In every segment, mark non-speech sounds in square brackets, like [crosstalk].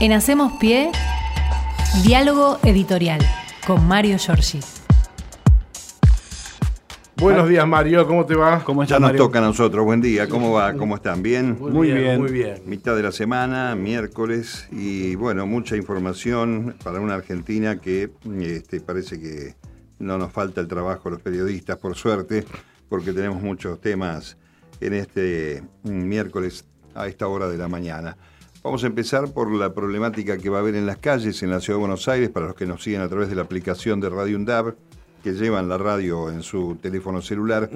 En Hacemos Pie, diálogo editorial con Mario Giorgi. Buenos días, Mario, ¿cómo te va? ¿Cómo ya nos toca a nosotros. Buen día, ¿cómo va? ¿Cómo están? ¿Bien? Muy, bien, muy bien. Mitad de la semana, miércoles, y bueno, mucha información para una Argentina que este, parece que no nos falta el trabajo a los periodistas, por suerte, porque tenemos muchos temas en este miércoles a esta hora de la mañana. Vamos a empezar por la problemática que va a haber en las calles en la Ciudad de Buenos Aires, para los que nos siguen a través de la aplicación de Radio UNDAB que llevan la radio en su teléfono celular.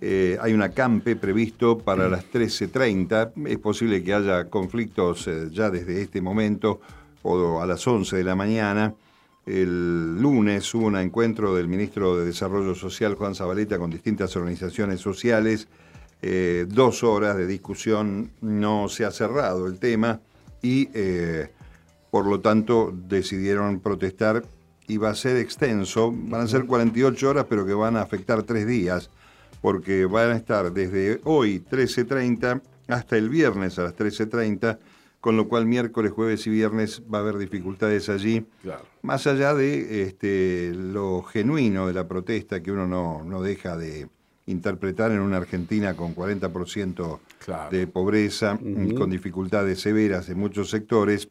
Eh, hay una campe previsto para las 13.30. Es posible que haya conflictos eh, ya desde este momento o a las 11 de la mañana. El lunes hubo un encuentro del ministro de Desarrollo Social, Juan Zabaleta, con distintas organizaciones sociales. Eh, dos horas de discusión, no se ha cerrado el tema y por lo tanto decidieron protestar y va a ser extenso, van a ser 48 horas, pero que van a afectar tres días, porque van a estar desde hoy 13.30 hasta el viernes a las 13.30, con lo cual miércoles, jueves y viernes va a haber dificultades allí, más allá de este, lo genuino de la protesta que uno no, no deja de interpretar en una Argentina con 40% de pobreza, con dificultades severas en muchos sectores.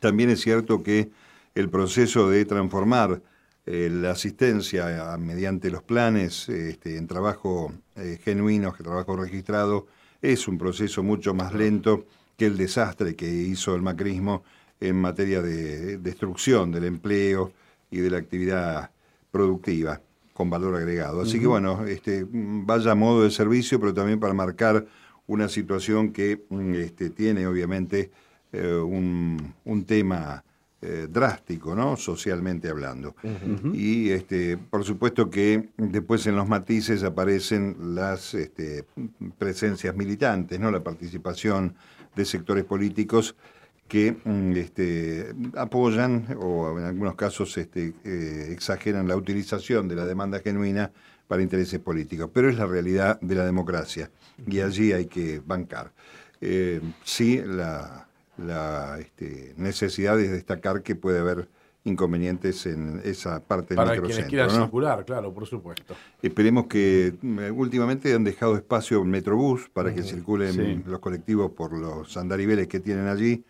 También es cierto que el proceso de transformar eh, la asistencia mediante los planes este, en trabajo eh, genuino, trabajo registrado, es un proceso mucho más lento que el desastre que hizo el macrismo en materia de destrucción del empleo y de la actividad productiva con valor agregado. Así que bueno, este, vaya a modo de servicio, pero también para marcar una situación que mm, este, tiene obviamente eh, un, un tema eh, drástico, ¿no? Socialmente hablando. Y este, por supuesto que después en los matices aparecen las este, presencias militantes, ¿no? La participación de sectores políticos que mm, este, apoyan o en algunos casos este, eh, exageran la utilización de la demanda genuina para intereses políticos. Pero es la realidad de la democracia y allí hay que bancar. Eh, sí, la, la este, necesidad de destacar que puede haber inconvenientes en esa parte del Para quienes quieran circular, claro, por supuesto. Esperemos que eh, últimamente han dejado espacio en Metrobús para que circulen los colectivos por los andariveles que tienen allí.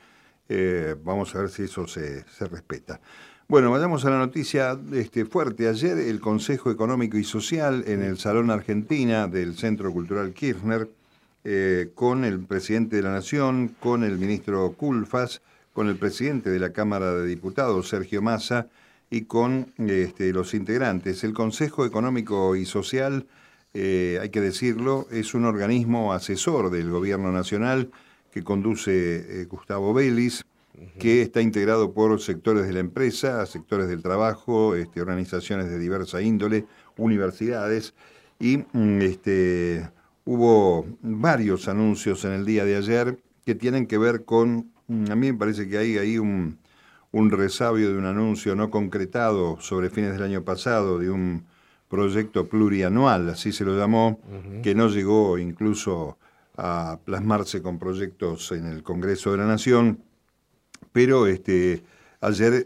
Eh, vamos a ver si eso se, respeta. Bueno, vayamos a la noticia este, fuerte. Ayer el Consejo Económico y Social en el Salón Argentina del Centro Cultural Kirchner eh, con el presidente de la Nación, con el ministro Culfas, con el presidente de la Cámara de Diputados, Sergio Massa, y con este, los integrantes. El Consejo Económico y Social, eh, hay que decirlo, es un organismo asesor del Gobierno Nacional que conduce eh, Gustavo Vélez, que está integrado por sectores de la empresa, sectores del trabajo, este, organizaciones de diversa índole, universidades, y mm, este, Hubo varios anuncios en el día de ayer que tienen que ver con, a mí me parece que hay ahí un, resabio de un anuncio no concretado sobre fines del año pasado de un proyecto plurianual, así se lo llamó, que no llegó incluso a plasmarse con proyectos en el Congreso de la Nación, pero este, ayer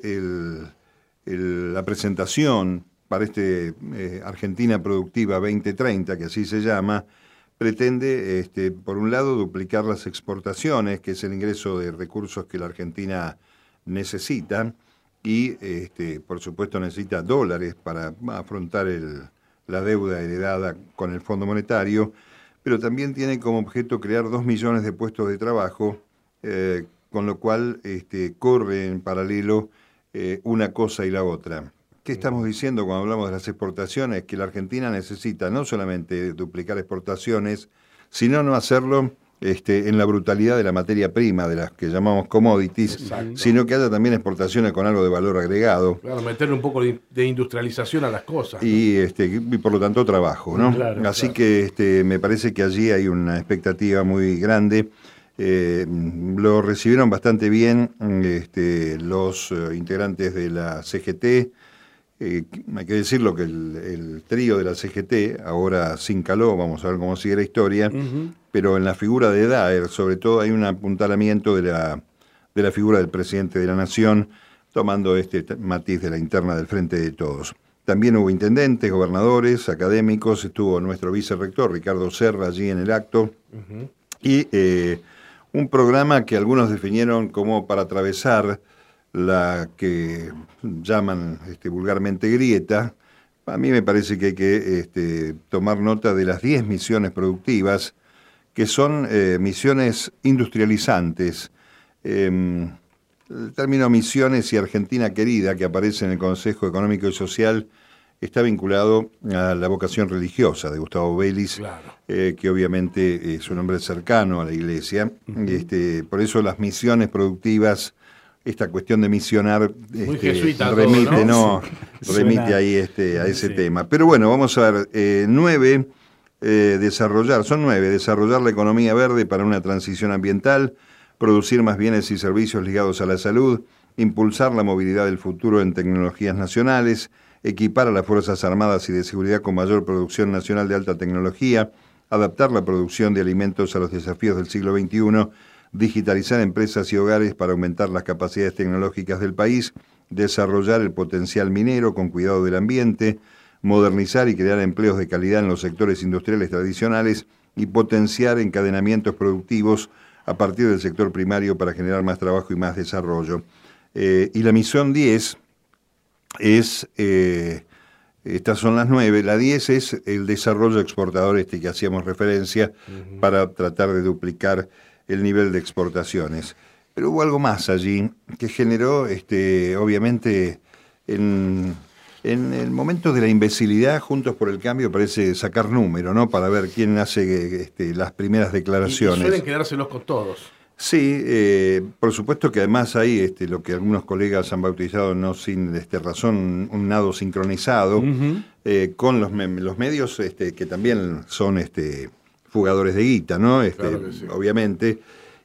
la presentación para este eh, Argentina Productiva 2030, que así se llama, pretende, este, por un lado, duplicar las exportaciones, que es el ingreso de recursos que la Argentina necesita, y, este, por supuesto, necesita dólares para afrontar la deuda heredada con el Fondo Monetario, pero también tiene como objeto crear dos millones de puestos de trabajo, eh, con lo cual este, corre en paralelo eh, una cosa y la otra. ¿Qué estamos diciendo cuando hablamos de las exportaciones? Que la Argentina necesita no solamente duplicar exportaciones, sino no hacerlo este, en la brutalidad de la materia prima, de las que llamamos commodities, sino que haya también exportaciones con algo de valor agregado. Claro, meterle un poco de, industrialización a las cosas. Y, este, y por lo tanto trabajo, ¿no? Así que este, me parece que allí hay una expectativa muy grande. Eh, lo recibieron bastante bien este, los eh, integrantes de la CGT, eh, hay que decirlo que el, trío de la CGT, ahora sin caló, vamos a ver cómo sigue la historia, pero en la figura de Daer, sobre todo, hay un apuntalamiento de la, de la figura del presidente de la Nación, tomando este matiz de la interna del Frente de Todos. También hubo intendentes, gobernadores, académicos, estuvo nuestro vicerrector Ricardo Serra allí en el acto, y eh, un programa que algunos definieron como para atravesar la que llaman este, vulgarmente grieta. A mí me parece que hay que este, tomar nota de las 10 misiones productivas, que son eh, misiones industrializantes. Em, el término misiones y Argentina querida, que aparece en el Consejo Económico y Social, está vinculado a la vocación religiosa de Gustavo Vélez, eh, que obviamente es un hombre cercano a la iglesia. este, por eso las misiones productivas, esta cuestión de misionar este, remite, ¿no? remite ahí este, a ese tema. Pero bueno, vamos a ver, eh, nueve, eh, desarrollar, son nueve, desarrollar la economía verde para una transición ambiental, producir más bienes y servicios ligados a la salud, impulsar la movilidad del futuro en tecnologías nacionales, equipar a las Fuerzas Armadas y de Seguridad con mayor producción nacional de alta tecnología, adaptar la producción de alimentos a los desafíos del siglo XXI, digitalizar empresas y hogares para aumentar las capacidades tecnológicas del país, desarrollar el potencial minero con cuidado del ambiente, modernizar y crear empleos de calidad en los sectores industriales tradicionales y potenciar encadenamientos productivos a partir del sector primario para generar más trabajo y más desarrollo. Eh, y la misión 10 es, eh, estas son las nueve, la diez es el desarrollo exportador este que hacíamos referencia para tratar de duplicar el nivel de exportaciones. Pero hubo algo más allí que generó, este, obviamente, en, en el momento de la imbecilidad, Juntos por el Cambio parece sacar número, ¿no? Para ver quién hace este, las primeras declaraciones. Y, suelen quedárselos con todos. Sí, eh, por supuesto que además hay este, lo que algunos colegas han bautizado no sin este, razón un nado sincronizado eh, con los, los medios este, que también son este, fugadores de guita, ¿no? Este, Obviamente.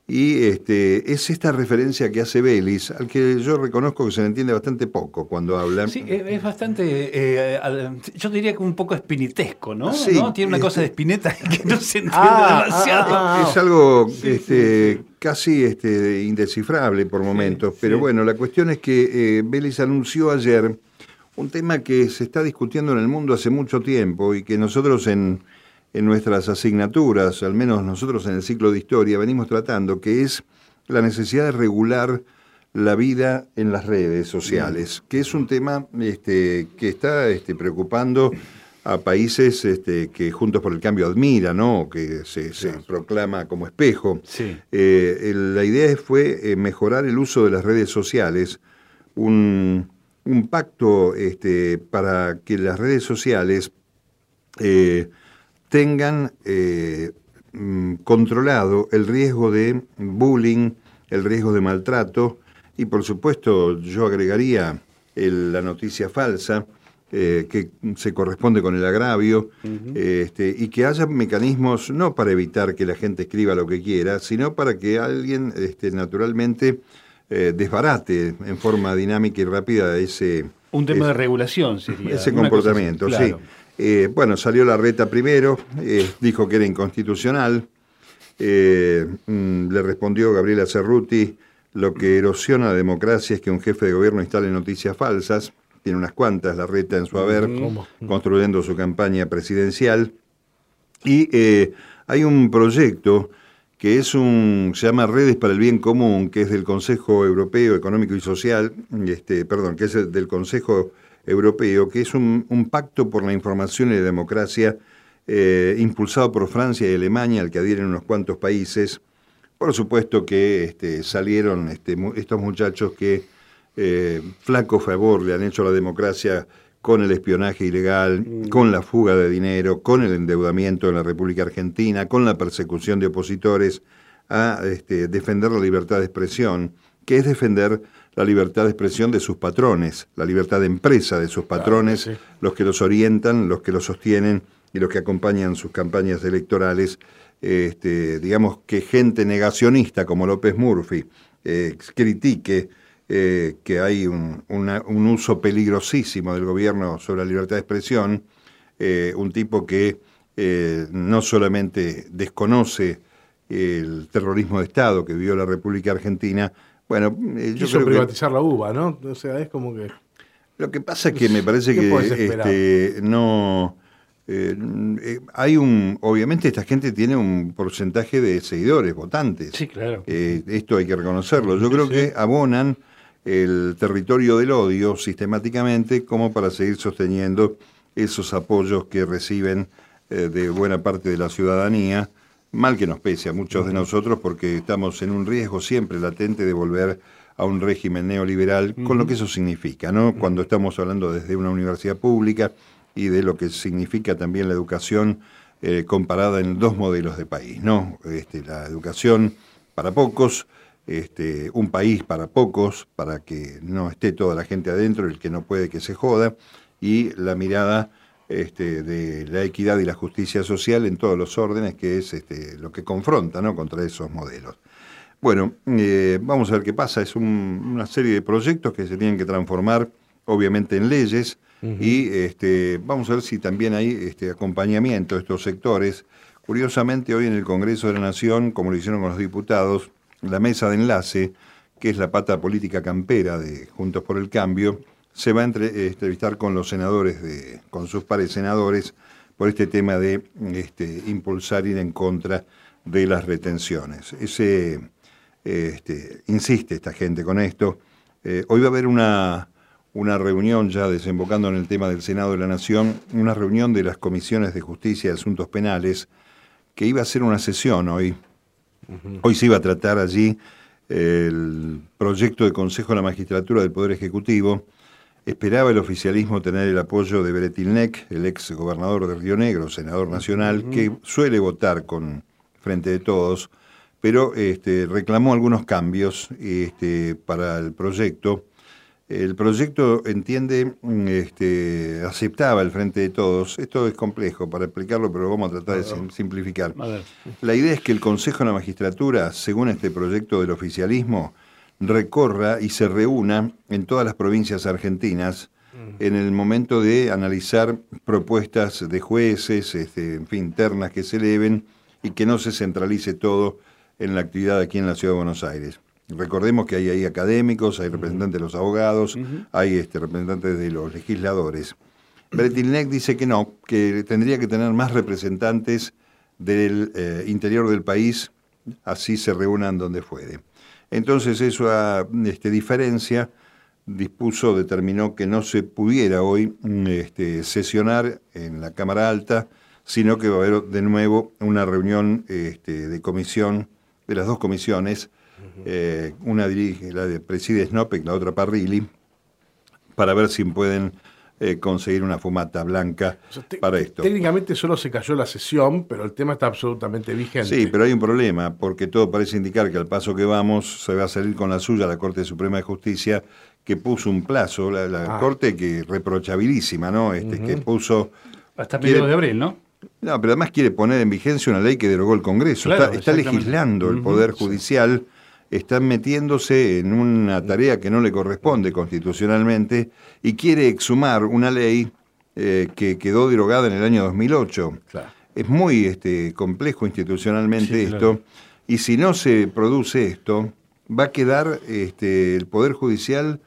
Y este, es esta referencia que hace Vélez, al que yo reconozco que se le entiende bastante poco cuando habla. Sí, es bastante, eh, yo diría que un poco espinitesco, ¿no? Sí, Tiene una cosa de este espineta [laughs] que no se entiende ah, ah, demasiado. Ah, es algo este, casi este, indescifrable por momentos, pero bueno, la cuestión es que eh, Vélez anunció ayer un tema que se está discutiendo en el mundo hace mucho tiempo y que nosotros en en nuestras asignaturas, al menos nosotros en el ciclo de historia, venimos tratando, que es la necesidad de regular la vida en las redes sociales, que es un tema este, que está este, preocupando a países este, que Juntos por el Cambio admira, ¿no? que se, proclama como espejo. Eh, la idea fue eh, mejorar el uso de las redes sociales, un, pacto este, para que las redes sociales eh, tengan eh, mm, controlado el riesgo de bullying, el riesgo de maltrato y por supuesto yo agregaría la noticia falsa, eh, que se corresponde con el agravio, este, y que haya mecanismos no para evitar que la gente escriba lo que quiera, sino para que alguien este, naturalmente eh, desbarate en forma dinámica y rápida ese... Un tema de regulación sería. Ese comportamiento, sí. Eh, bueno, salió la reta primero, eh, dijo que era inconstitucional. Eh, mm, le respondió Gabriela Cerruti, lo que erosiona la democracia es que un jefe de gobierno instale noticias falsas. Tiene unas cuantas la reta en su haber, construyendo su campaña presidencial. Y hay un proyecto que es un, se llama Redes para el Bien Común, que es del Consejo Europeo Económico y Social, este, perdón, que es del Consejo europeo, que es un, pacto por la información y la democracia eh, impulsado por Francia y Alemania, al que adhieren unos cuantos países. Por supuesto que este, salieron este, estos muchachos que eh, flaco favor le han hecho a la democracia con el espionaje ilegal, mm. con la fuga de dinero, con el endeudamiento en la República Argentina, con la persecución de opositores, a este, defender la libertad de expresión, que es defender la libertad de expresión de sus patrones, la libertad de empresa de sus patrones, los que los orientan, los que los sostienen y los que acompañan sus campañas electorales. Este, digamos que gente negacionista como López Murphy eh, critique eh, que hay un, uso peligrosísimo del gobierno sobre la libertad de expresión, eh, un tipo que no solamente desconoce el terrorismo de Estado que vivió la República Argentina, Bueno, eh, yo creo privatizar la uva, ¿no? O sea, es como que... Lo que pasa es que me parece que este, no... Eh, eh, hay un, obviamente esta gente tiene un porcentaje de seguidores, votantes. Sí, claro. esto hay que reconocerlo. Yo creo que abonan el territorio del odio sistemáticamente como para seguir sosteniendo esos apoyos que reciben de buena parte de la ciudadanía mal que nos pese a muchos de nosotros porque estamos en un riesgo siempre latente de volver a un régimen neoliberal, con lo que eso significa, ¿no? Cuando estamos hablando desde una universidad pública y de lo que significa también la educación eh, comparada en dos modelos de país, ¿no? Este, la educación para pocos, este, un país para pocos, para que no esté toda la gente adentro, el que no puede que se joda, y la mirada este, de la equidad y la justicia social en todos los órdenes, que es este, lo que confronta ¿no? contra esos modelos. Bueno, eh, vamos a ver qué pasa. Es una serie de proyectos que se tienen que transformar, obviamente, en leyes. Y este, vamos a ver si también hay este, acompañamiento de estos sectores. Curiosamente, hoy en el Congreso de la Nación, como lo hicieron con los diputados, la mesa de enlace, que es la pata política campera de Juntos por el Cambio, se va a eh, entrevistar con los senadores, de, con sus pares senadores, por este tema de este, impulsar ir en contra de las retenciones. Ese, este, insiste esta gente con esto. Eh, hoy va a haber una, una reunión ya desembocando en el tema del Senado de la Nación, una reunión de las comisiones de justicia y asuntos penales, que iba a ser una sesión hoy. Hoy se iba a tratar allí el proyecto de Consejo de la Magistratura del Poder Ejecutivo, Esperaba el oficialismo tener el apoyo de Beretilnek, el ex gobernador de Río Negro, senador nacional, que suele votar con frente de todos, pero este, reclamó algunos cambios este, para el proyecto. El proyecto entiende, este, aceptaba el frente de todos. Esto es complejo para explicarlo, pero vamos a tratar de simplificar. La idea es que el Consejo de la Magistratura, según este proyecto del oficialismo, recorra y se reúna en todas las provincias argentinas en el momento de analizar propuestas de jueces, este, en fin, internas que se eleven y que no se centralice todo en la actividad aquí en la Ciudad de Buenos Aires. Recordemos que hay ahí académicos, hay representantes de los abogados, hay este, representantes de los legisladores. Bretilnek dice que no, que tendría que tener más representantes del eh, interior del país, así se reúnan donde fuere. Entonces esa este, diferencia dispuso, determinó que no se pudiera hoy este, sesionar en la Cámara Alta, sino que va a haber de nuevo una reunión este, de comisión, de las dos comisiones, eh, una dirige, la de preside Snopek, la otra Parrilli, para ver si pueden eh, conseguir una fumata blanca para esto. Técnicamente solo se cayó la sesión, pero el tema está absolutamente vigente. Sí, pero hay un problema, porque todo parece indicar que al paso que vamos se va a salir con la suya la Corte Suprema de Justicia, que puso un plazo, la, ah. Corte que reprochabilísima, ¿no? Este, Que puso... Hasta primero de abril, ¿no? No, pero además quiere poner en vigencia una ley que derogó el Congreso. está, legislando el Poder Judicial están metiéndose en una tarea que no le corresponde constitucionalmente y quiere exhumar una ley eh, que quedó derogada en el año 2008. Es muy este, complejo institucionalmente esto, y si no se produce esto, va a quedar este, el Poder Judicial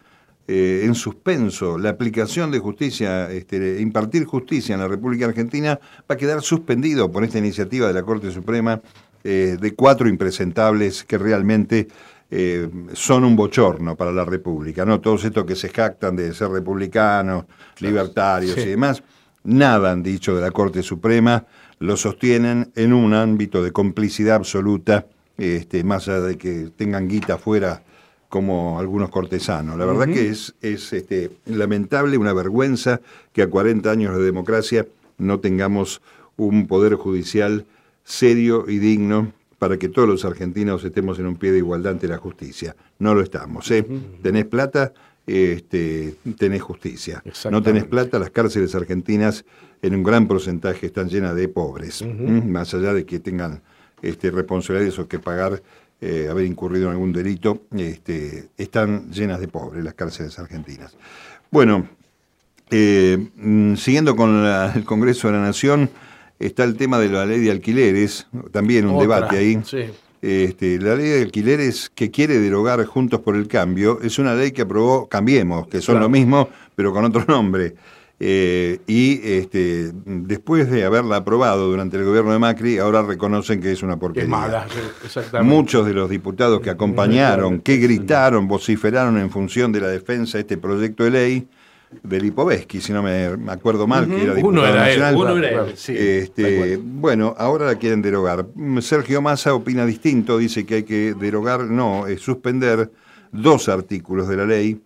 eh, en suspenso. La aplicación de justicia, este, impartir justicia en la República Argentina, va a quedar suspendido por esta iniciativa de la Corte Suprema eh, de cuatro impresentables que realmente eh, son un bochorno para la República, ¿no? Todos estos que se jactan de ser republicanos, libertarios y demás, nada han dicho de la Corte Suprema, lo sostienen en un ámbito de complicidad absoluta, este, más allá de que tengan guita afuera como algunos cortesanos. La verdad que es, es este, lamentable, una vergüenza que a 40 años de democracia no tengamos un poder judicial serio y digno para que todos los argentinos estemos en un pie de igualdad ante la justicia. No lo estamos. ¿eh? Tenés plata, este, tenés justicia. No tenés plata, las cárceles argentinas en un gran porcentaje están llenas de pobres, más allá de que tengan este, responsabilidades o que pagar, eh, haber incurrido en algún delito, este, están llenas de pobres las cárceles argentinas. Bueno, eh, mm, siguiendo con el Congreso de la Nación, está el tema de la ley de alquileres, también un debate ahí. Este, la ley de alquileres que quiere derogar Juntos por el Cambio es una ley que aprobó Cambiemos, que son lo mismo, pero con otro nombre. Eh, y este, después de haberla aprobado durante el gobierno de Macri, ahora reconocen que es una porquería. Es mala, exactamente. Muchos de los diputados que acompañaron, que gritaron, vociferaron en función de la defensa de este proyecto de ley, del Lipovetsky, si no me acuerdo mal, que era diputado uno era nacional. Él, uno era él, sí, este, bueno, ahora la quieren derogar. Sergio Massa opina distinto, dice que hay que derogar, no, es suspender dos artículos de la ley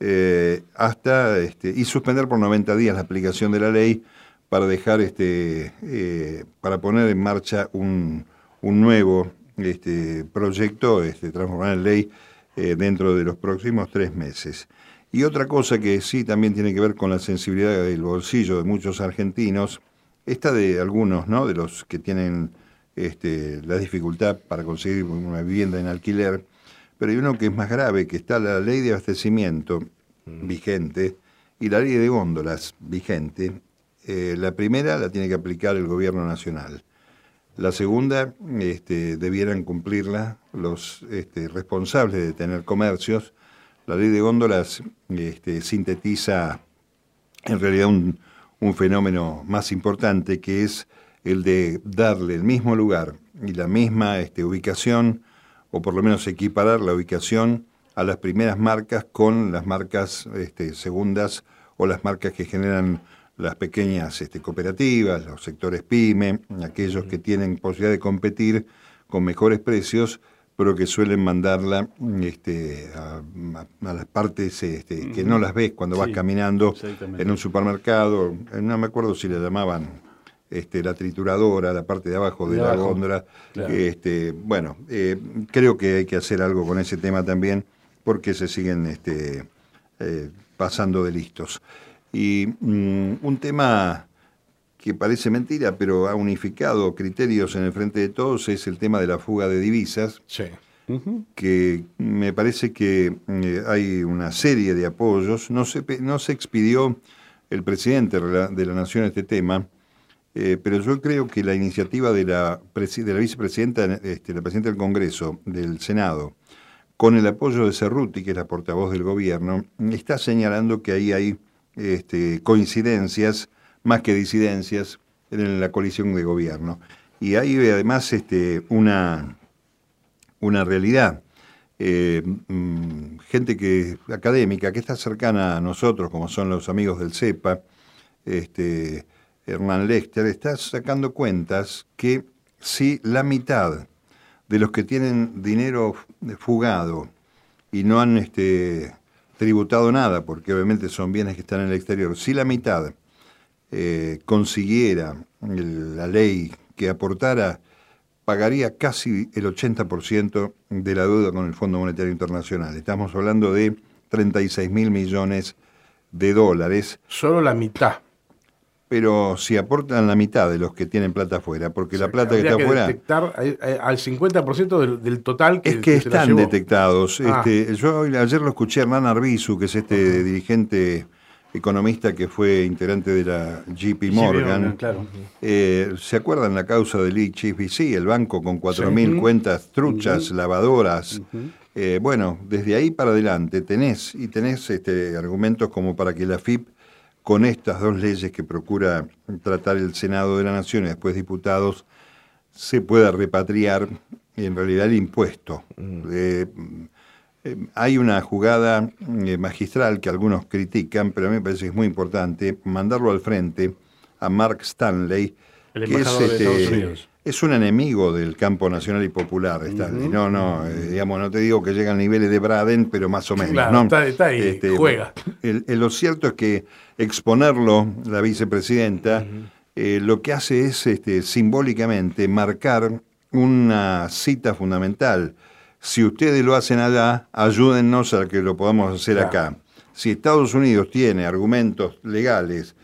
eh, hasta este, y suspender por 90 días la aplicación de la ley para dejar este eh, para poner en marcha un, un nuevo este, proyecto, este, transformar en ley eh, dentro de los próximos tres meses. Y otra cosa que sí también tiene que ver con la sensibilidad del bolsillo de muchos argentinos, esta de algunos, ¿no? De los que tienen este, la dificultad para conseguir una vivienda en alquiler, pero hay uno que es más grave, que está la ley de abastecimiento vigente y la ley de góndolas vigente. Eh, la primera la tiene que aplicar el gobierno nacional. La segunda, este, debieran cumplirla los este, responsables de tener comercios la ley de góndolas este, sintetiza en realidad un, fenómeno más importante que es el de darle el mismo lugar y la misma este, ubicación, o por lo menos equiparar la ubicación a las primeras marcas con las marcas este, segundas o las marcas que generan las pequeñas este, cooperativas, los sectores pyme, aquellos que tienen posibilidad de competir con mejores precios pero que suelen mandarla este, a, las partes este, que no las ves cuando vas caminando en un supermercado. Eh, no me acuerdo si le llamaban este, la trituradora, la parte de abajo de, la góndola. Este, bueno, eh, creo que hay que hacer algo con ese tema también porque se siguen este, eh, pasando de listos. Y mm, un tema que parece mentira, pero ha unificado criterios en el frente de todos, es el tema de la fuga de divisas. Sí. que me parece que eh, hay una serie de apoyos. No se, no se expidió el presidente de la Nación este tema, eh, pero yo creo que la iniciativa de la, de la vicepresidenta, este, la presidenta del Congreso, del Senado, con el apoyo de Cerruti, que es la portavoz del gobierno, está señalando que ahí hay este, coincidencias más que disidencias en la coalición de gobierno. Y hay además este, una, una realidad. Eh, mm, gente que académica que está cercana a nosotros, como son los amigos del CEPA, este, Hernán Lester, está sacando cuentas que si la mitad de los que tienen dinero fugado y no han este, tributado nada, porque obviamente son bienes que están en el exterior, si la mitad eh, consiguiera la ley que aportara, pagaría casi el 80% de la deuda con el Fondo Monetario Internacional. Estamos hablando de 36 mil millones de dólares. Solo la mitad. Pero si aportan la mitad de los que tienen plata afuera, porque la plata que está afuera... detectar al 50% del, del, total que Es que, están detectados. Ah. Este, yo ayer lo escuché a Hernán Arbizu, que es este dirigente economista que fue integrante de la JP Morgan. Eh, ¿Se acuerdan la causa del HSBC, el banco con 4.000 cuentas truchas, lavadoras? Eh, bueno, desde ahí para adelante tenés y tenés este, argumentos como para que la FIP, con estas dos leyes que procura tratar el Senado de la Nación y después diputados, se pueda repatriar en realidad el impuesto. Eh, eh, hay una jugada eh, magistral que algunos critican, pero a mí me parece que es muy importante, mandarlo al frente a Mark Stanley, que es, este, es, un enemigo del campo nacional y popular, Stanley. No, no, eh, digamos, no te digo que llega al nivel de Braden, pero más o menos. está, ahí, este, juega. lo cierto es que exponerlo, la vicepresidenta, lo que hace es este, simbólicamente marcar una cita fundamental si ustedes lo hacen allá, ayúdennos a que lo podamos hacer acá. Si Estados Unidos tiene argumentos legales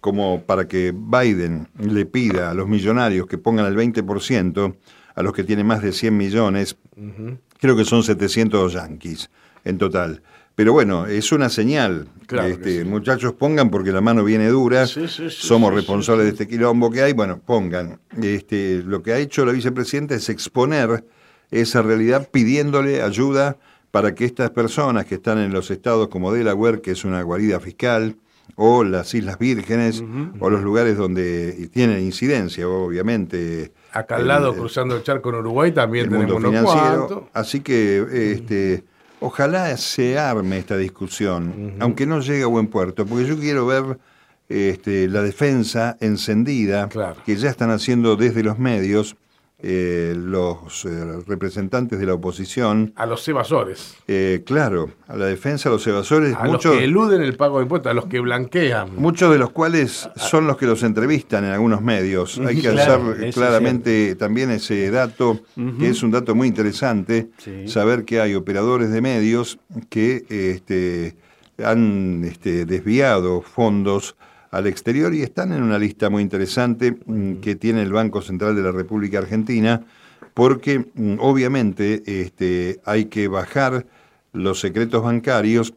como para que Biden le pida a los millonarios que pongan el 20%, a los que tienen más de 100 millones, creo que son 700 yanquis en total. Pero bueno, es una señal. este, Muchachos, pongan porque la mano viene dura. somos responsables de este quilombo que hay. Bueno, pongan. Este, lo que ha hecho la vicepresidenta es exponer esa realidad pidiéndole ayuda para que estas personas que están en los estados como Delaware, que es una guarida fiscal, o las Islas Vírgenes, o los lugares donde tienen incidencia, obviamente. Acá al lado, cruzando el charco en Uruguay, también tenemos mundo financiero. Así que este, ojalá se arme esta discusión, aunque no llegue a buen puerto, porque yo quiero ver este, la defensa encendida que ya están haciendo desde los medios eh, los eh, representantes de la oposición. A los evasores. Eh, claro, a la defensa de los evasores. A muchos, los que eluden el pago de impuestos, a los que blanquean. Muchos de los cuales son los que los entrevistan en algunos medios. Hay que hacer claramente también ese dato, que es un dato muy interesante, saber que hay operadores de medios que este, han este, desviado fondos al exterior y están en una lista muy interesante mm, que tiene el Banco Central de la República Argentina, porque mm, obviamente este, hay que bajar los secretos bancarios,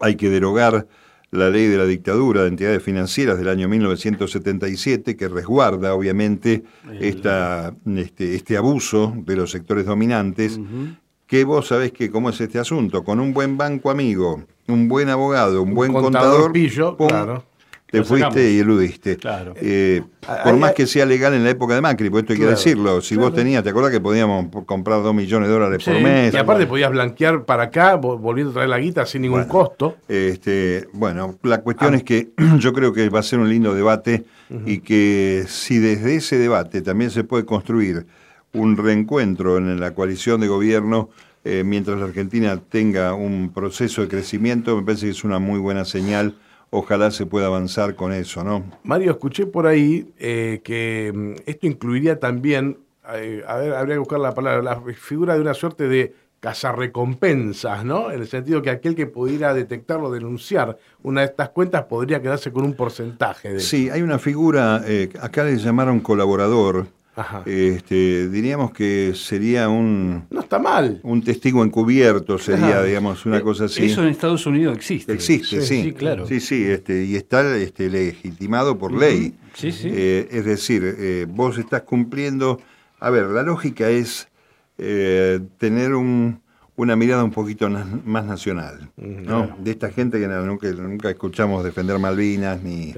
hay que derogar la ley de la dictadura de entidades financieras del año 1977, que resguarda obviamente esta, este, este, abuso de los sectores dominantes, que vos sabés que cómo es este asunto, con un buen banco amigo, un buen abogado, un, buen contador, claro te fuiste y eludiste. Claro. Eh, por más que sea legal en la época de Macri, pues esto hay que decirlo. Si vos tenías, ¿te acuerdas que podíamos comprar dos millones de dólares por mes? Y aparte podías blanquear para acá, volviendo a traer la guita sin ningún costo. Este, bueno, la cuestión ah. es que [clears throat] yo creo que va a ser un lindo debate y que si desde ese debate también se puede construir un reencuentro en la coalición de gobierno, eh, mientras la Argentina tenga un proceso de crecimiento, me parece que es una muy buena señal ojalá se pueda avanzar con eso, ¿no? Mario, escuché por ahí eh, que mm, esto incluiría también, eh, a ver, habría que buscar la palabra, la figura de una suerte de cazarrecompensas, ¿no? En el sentido que aquel que pudiera detectarlo, denunciar una de estas cuentas podría quedarse con un porcentaje de Sí, hay una figura, eh, acá le llamaron colaborador, este, diríamos que sería un. No está mal. Un testigo encubierto sería, digamos, una eh, cosa así. Eso en Estados Unidos existe. Existe, sí. Sí, claro. Sí, sí, este, y está este, legitimado por ley. Sí, sí. Eh, es decir, eh, vos estás cumpliendo. A ver, la lógica es tener un, una mirada un poquito más nacional, ¿no? De esta gente que nunca, nunca escuchamos defender Malvinas ni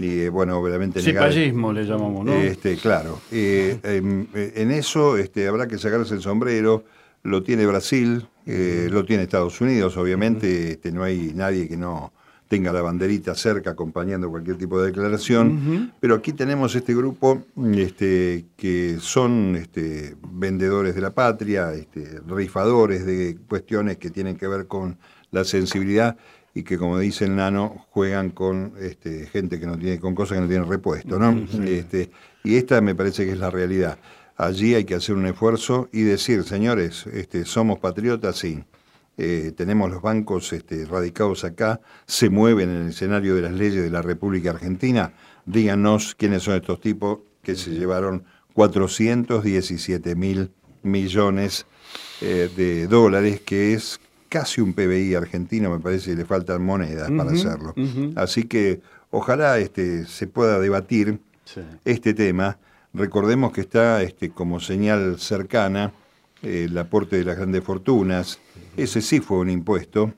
y bueno, obviamente Cipallismo le llamamos, ¿no? Este, claro. Eh, em, eh, en, eso este, habrá que sacarse el sombrero. Lo tiene Brasil, eh, lo tiene Estados Unidos, obviamente. Este, no hay nadie que no tenga la banderita cerca acompañando cualquier tipo de declaración. Pero aquí tenemos este grupo este, que son este, vendedores de la patria, este, rifadores de cuestiones que tienen que ver con la sensibilidad y que como dice el nano juegan con este, gente que no tiene con cosas que no tienen repuesto no este, y esta me parece que es la realidad. Allí hay que hacer un esfuerzo y decir señores este, somos patriotas sí. Eh, tenemos los bancos este, radicados acá se mueven en el escenario de las leyes de la República Argentina. Díganos quiénes son estos tipos que se llevaron 417 mil millones eh, de dólares que es casi un PBI argentino, me parece que le faltan monedas para hacerlo. Así que ojalá este, se pueda debatir este tema. Recordemos que está este, como señal cercana eh, el aporte de las grandes fortunas. Ese sí fue un impuesto.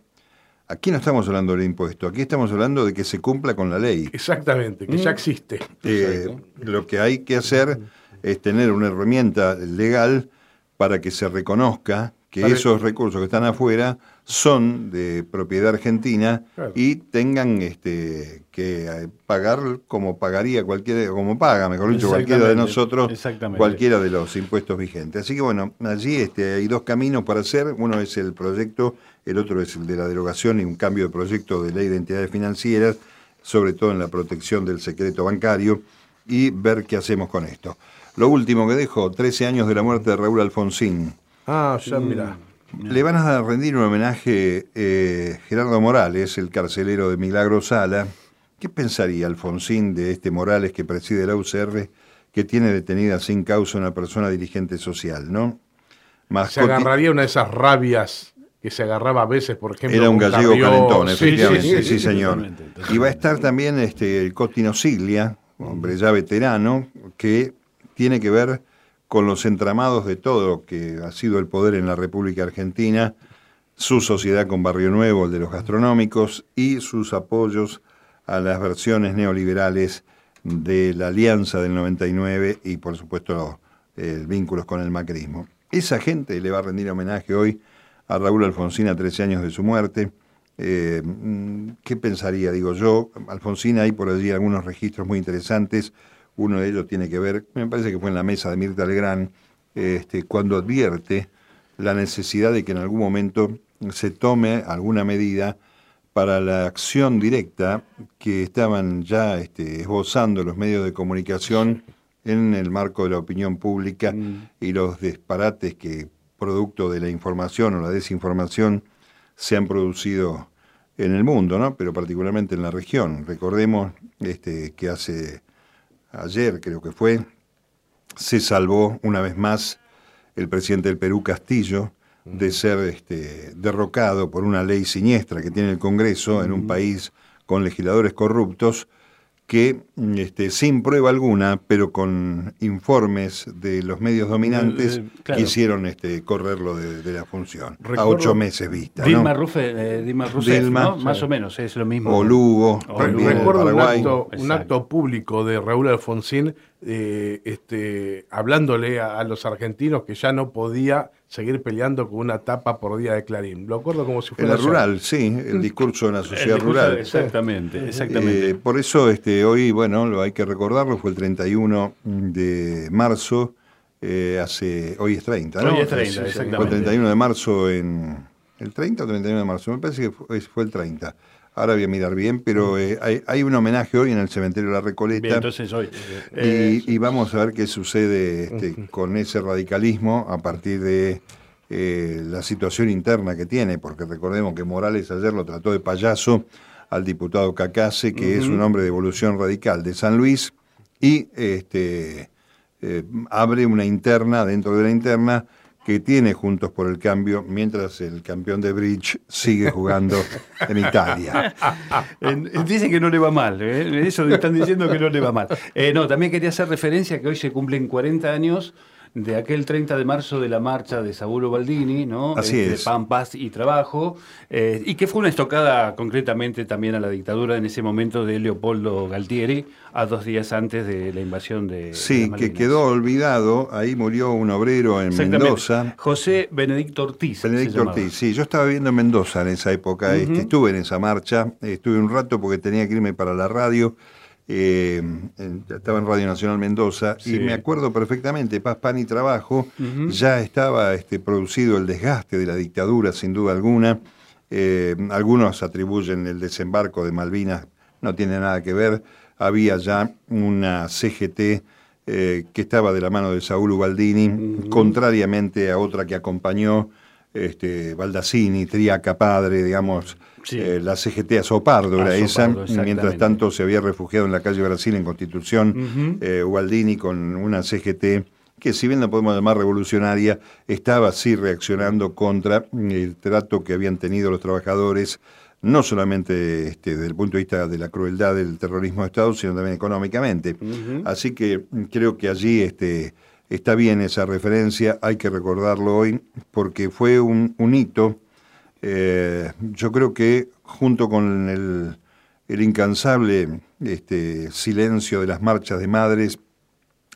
Aquí no estamos hablando del impuesto, aquí estamos hablando de que se cumpla con la ley. Exactamente, que ya mm. existe. Eh, lo que hay que hacer es tener una herramienta legal para que se reconozca que esos recursos que están afuera son de propiedad argentina y tengan este, que eh, pagar como pagaría cualquiera, como paga, mejor dicho, cualquiera de nosotros, cualquiera de los impuestos vigentes. Así que bueno, allí este, hay dos caminos para hacer, uno es el proyecto, el otro es el de la derogación y un cambio de proyecto de ley de entidades financieras, sobre todo en la protección del secreto bancario, y ver qué hacemos con esto. Lo último que dejo, 13 años de la muerte de Raúl Alfonsín. Ah, ya mira. Le van a rendir un homenaje eh, Gerardo Morales, el carcelero de Milagro Sala. ¿Qué pensaría Alfonsín de este Morales que preside la UCR, que tiene detenida sin causa una persona dirigente social, no? se agarraría una de esas rabias que se agarraba a veces, por ejemplo. Era un gallego calentón, efectivamente, sí, señor. Y va a estar también este, el Cotino Siglia, hombre ya veterano, que tiene que ver con los entramados de todo que ha sido el poder en la República Argentina, su sociedad con Barrio Nuevo, el de los gastronómicos, y sus apoyos a las versiones neoliberales de la Alianza del 99 y por supuesto los eh, vínculos con el macrismo. Esa gente le va a rendir homenaje hoy a Raúl Alfonsín a 13 años de su muerte. Eh, mm, ¿Qué pensaría? Digo yo, Alfonsín hay por allí algunos registros muy interesantes uno de ellos tiene que ver, me parece que fue en la mesa de Mirta Legrand, este, cuando advierte la necesidad de que en algún momento se tome alguna medida para la acción directa que estaban ya este, esbozando los medios de comunicación en el marco de la opinión pública mm. y los disparates que, producto de la información o la desinformación, se han producido en el mundo, ¿no? pero particularmente en la región. Recordemos este, que hace ayer creo que fue, se salvó una vez más el presidente del Perú, Castillo, de ser este, derrocado por una ley siniestra que tiene el Congreso en un país con legisladores corruptos que este, sin prueba alguna, pero con informes de los medios dominantes, eh, eh, quisieron este, correrlo de, la función. a ocho meses vista. Dilma, eh, Dilma Rousseff, más o menos, es lo mismo. O Lugo, Recuerdo un acto, un acto, público de Raúl Alfonsín este, hablándole a, los argentinos que ya no podía seguir peleando con una tapa por día de Clarín. Lo acuerdo como si fuera. En la rural, sí, el discurso de la sociedad rural. Exactamente, exactamente. Eh, por eso este, hoy, bueno, lo hay que recordarlo, fue el 31 de marzo, eh, hace, hoy es 30, ¿no? Hoy es 30, exactamente. Fue el 31 de marzo en... ¿El 30 o 31 de marzo? Me parece que fue, fue el 30 ahora voy a mirar bien, pero eh, hay, un homenaje hoy en el cementerio de la Recoleta. entonces hoy. y, vamos a ver qué sucede este, con ese radicalismo a partir de eh, la situación interna que tiene, porque recordemos que Morales ayer lo trató de payaso al diputado Cacase, que es un hombre de evolución radical de San Luis, y este, eh, abre una interna dentro de la interna que tiene Juntos por el Cambio, mientras el campeón de bridge sigue jugando en Italia. [laughs] Dicen que no le va mal, ¿eh? eso están diciendo que no le va mal. Eh, no, también quería hacer referencia que hoy se cumplen 40 años de aquel 30 de marzo de la marcha de Sabulo Baldini, ¿no? Así este, De Pan, Paz y Trabajo, eh, y que fue una estocada concretamente también a la dictadura en ese momento de Leopoldo Galtieri, a dos días antes de la invasión de. Sí, que quedó olvidado, ahí murió un obrero en Mendoza. José Benedicto Ortiz. Benedicto Ortiz, sí, yo estaba viendo Mendoza en esa época, este, estuve en esa marcha, estuve un rato porque tenía que irme para la radio eh, estaba en Radio Nacional Mendoza, y me acuerdo perfectamente, Paz, Pan y Trabajo, ya estaba este, producido el desgaste de la dictadura, sin duda alguna. Eh, algunos atribuyen el desembarco de Malvinas, no tiene nada que ver. Había ya una CGT eh, que estaba de la mano de Saúl Ubaldini, contrariamente a otra que acompañó este, Baldassini, Triaca Padre, digamos, eh, la CGT a Sopardo era esa, mientras tanto se había refugiado en la calle Brasil en Constitución, uh con una CGT que si bien la podemos llamar revolucionaria, estaba así reaccionando contra el trato que habían tenido los trabajadores, no solamente este, desde el punto de vista de la crueldad del terrorismo de Estado, sino también económicamente. Así que creo que allí este, está bien esa referencia, hay que recordarlo hoy, porque fue un, hito. Eh, yo creo que junto con el, incansable este, silencio de las marchas de madres,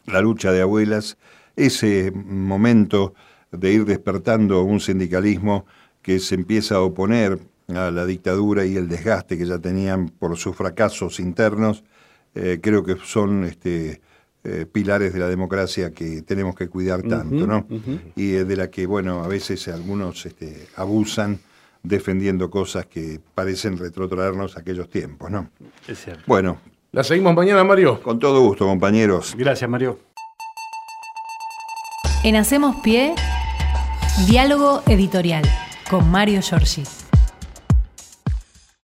la lucha de abuelas, ese momento de ir despertando un sindicalismo que se empieza a oponer a la dictadura y el desgaste que ya tenían por sus fracasos internos, eh, creo que son este, eh, pilares de la democracia que tenemos que cuidar tanto, ¿no? Y de la que, bueno, a veces algunos este, abusan defendiendo cosas que parecen retrotraernos a aquellos tiempos, ¿no? Es cierto. Bueno. ¿La seguimos mañana, Mario? Con todo gusto, compañeros. Gracias, Mario. En Hacemos Pie, diálogo editorial con Mario Giorgi.